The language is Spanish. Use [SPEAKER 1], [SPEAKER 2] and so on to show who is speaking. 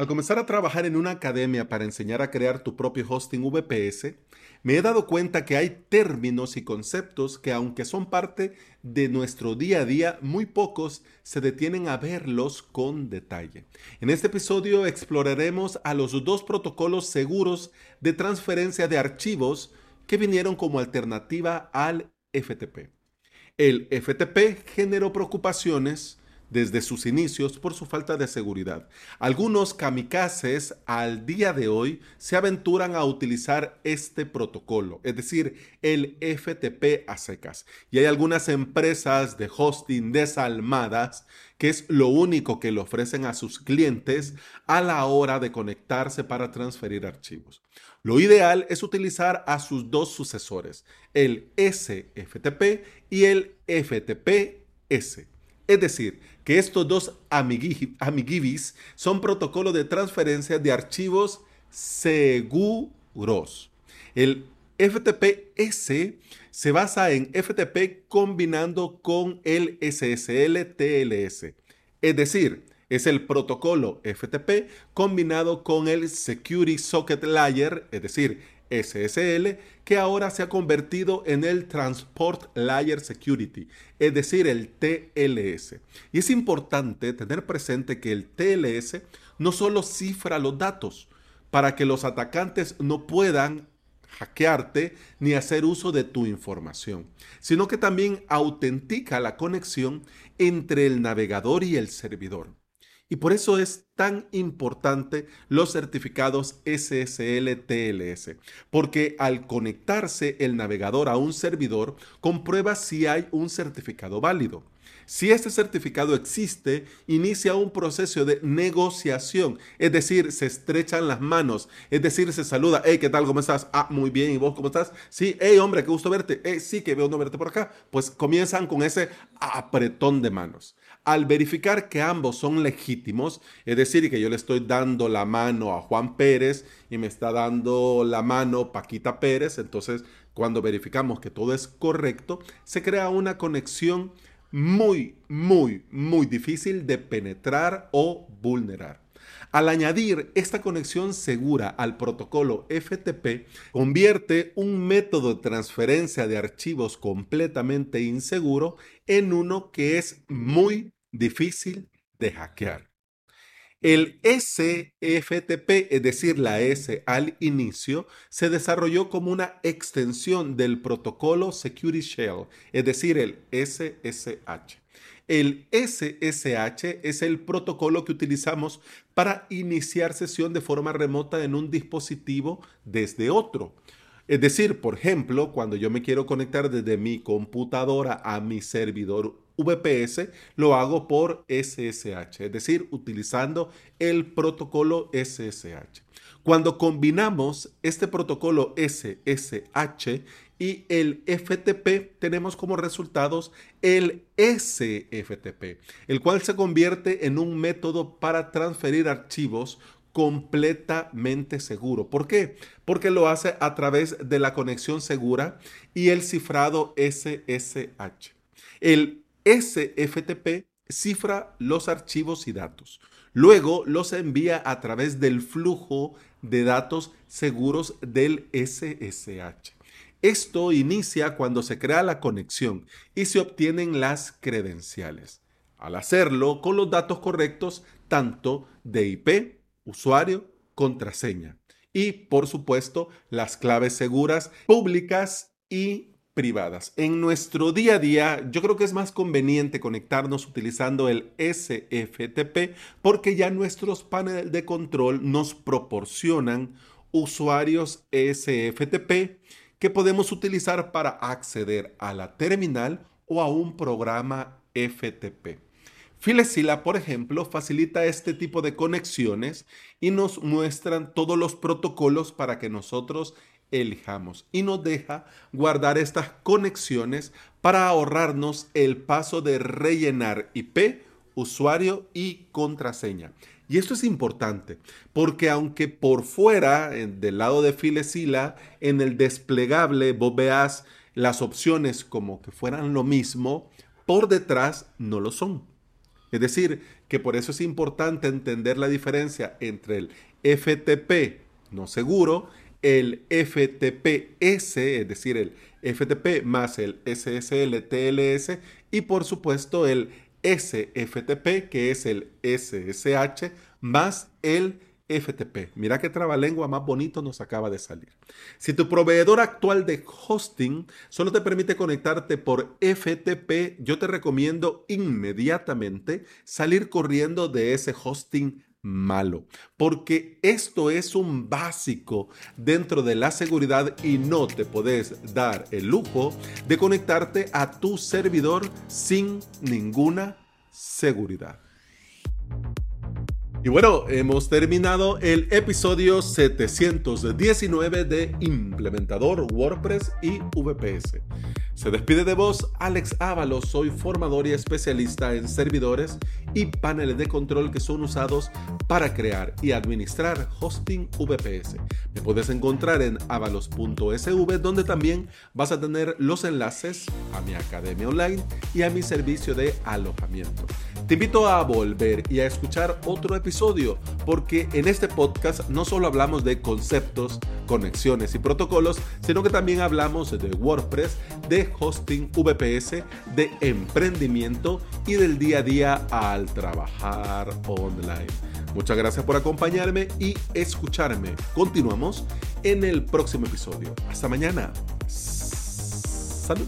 [SPEAKER 1] Al comenzar a trabajar en una academia para enseñar a crear tu propio hosting VPS, me he dado cuenta que hay términos y conceptos que aunque son parte de nuestro día a día, muy pocos se detienen a verlos con detalle. En este episodio exploraremos a los dos protocolos seguros de transferencia de archivos que vinieron como alternativa al FTP. El FTP generó preocupaciones desde sus inicios por su falta de seguridad. Algunos kamikazes al día de hoy se aventuran a utilizar este protocolo, es decir, el FTP a secas. Y hay algunas empresas de hosting desalmadas que es lo único que le ofrecen a sus clientes a la hora de conectarse para transferir archivos. Lo ideal es utilizar a sus dos sucesores, el SFTP y el FTP-S. Es decir, que estos dos amiguivis son protocolos de transferencia de archivos seguros. El FTP-S se basa en FTP combinando con el SSL-TLS. Es decir, es el protocolo FTP combinado con el Security Socket Layer, es decir, SSL, que ahora se ha convertido en el Transport Layer Security, es decir, el TLS. Y es importante tener presente que el TLS no solo cifra los datos para que los atacantes no puedan hackearte ni hacer uso de tu información, sino que también autentica la conexión entre el navegador y el servidor. Y por eso es tan importante los certificados SSL-TLS, porque al conectarse el navegador a un servidor, comprueba si hay un certificado válido. Si este certificado existe, inicia un proceso de negociación, es decir, se estrechan las manos, es decir, se saluda, hey, ¿qué tal? ¿Cómo estás? Ah, muy bien, ¿y vos cómo estás? Sí, hey, hombre, qué gusto verte. Hey, sí, que veo no verte por acá. Pues comienzan con ese apretón de manos. Al verificar que ambos son legítimos, es decir, que yo le estoy dando la mano a Juan Pérez y me está dando la mano Paquita Pérez, entonces cuando verificamos que todo es correcto, se crea una conexión muy, muy, muy difícil de penetrar o vulnerar. Al añadir esta conexión segura al protocolo FTP, convierte un método de transferencia de archivos completamente inseguro en uno que es muy difícil de hackear. El SFTP, es decir, la S al inicio, se desarrolló como una extensión del protocolo Security Shell, es decir, el SSH. El SSH es el protocolo que utilizamos para iniciar sesión de forma remota en un dispositivo desde otro. Es decir, por ejemplo, cuando yo me quiero conectar desde mi computadora a mi servidor VPS, lo hago por SSH, es decir, utilizando el protocolo SSH. Cuando combinamos este protocolo SSH y el FTP, tenemos como resultados el SFTP, el cual se convierte en un método para transferir archivos completamente seguro. ¿Por qué? Porque lo hace a través de la conexión segura y el cifrado SSH. El SFTP cifra los archivos y datos. Luego los envía a través del flujo de datos seguros del SSH. Esto inicia cuando se crea la conexión y se obtienen las credenciales. Al hacerlo con los datos correctos, tanto de IP, usuario, contraseña. Y por supuesto, las claves seguras públicas y privadas. En nuestro día a día, yo creo que es más conveniente conectarnos utilizando el SFTP porque ya nuestros paneles de control nos proporcionan usuarios SFTP que podemos utilizar para acceder a la terminal o a un programa FTP. Filesila, por ejemplo, facilita este tipo de conexiones y nos muestran todos los protocolos para que nosotros elijamos y nos deja guardar estas conexiones para ahorrarnos el paso de rellenar IP, usuario y contraseña. Y esto es importante porque aunque por fuera, del lado de Filesila, en el desplegable vos veas las opciones como que fueran lo mismo, por detrás no lo son. Es decir, que por eso es importante entender la diferencia entre el FTP no seguro, el FTPS, es decir, el FTP más el SSL TLS y por supuesto el SFTP, que es el SSH, más el FTP. Mira qué trabalengua más bonito nos acaba de salir. Si tu proveedor actual de hosting solo te permite conectarte por FTP, yo te recomiendo inmediatamente salir corriendo de ese hosting malo, porque esto es un básico dentro de la seguridad y no te puedes dar el lujo de conectarte a tu servidor sin ninguna seguridad. Y bueno, hemos terminado el episodio 719 de Implementador WordPress y VPS. Se despide de vos Alex Ábalos, soy formador y especialista en servidores y paneles de control que son usados para crear y administrar hosting VPS. Me puedes encontrar en avalos.sv donde también vas a tener los enlaces a mi academia online y a mi servicio de alojamiento. Te invito a volver y a escuchar otro episodio porque en este podcast no solo hablamos de conceptos, conexiones y protocolos, sino que también hablamos de WordPress, de hosting VPS, de emprendimiento y del día a día al trabajar online. Muchas gracias por acompañarme y escucharme. Continuamos en el próximo episodio. Hasta mañana. Salud.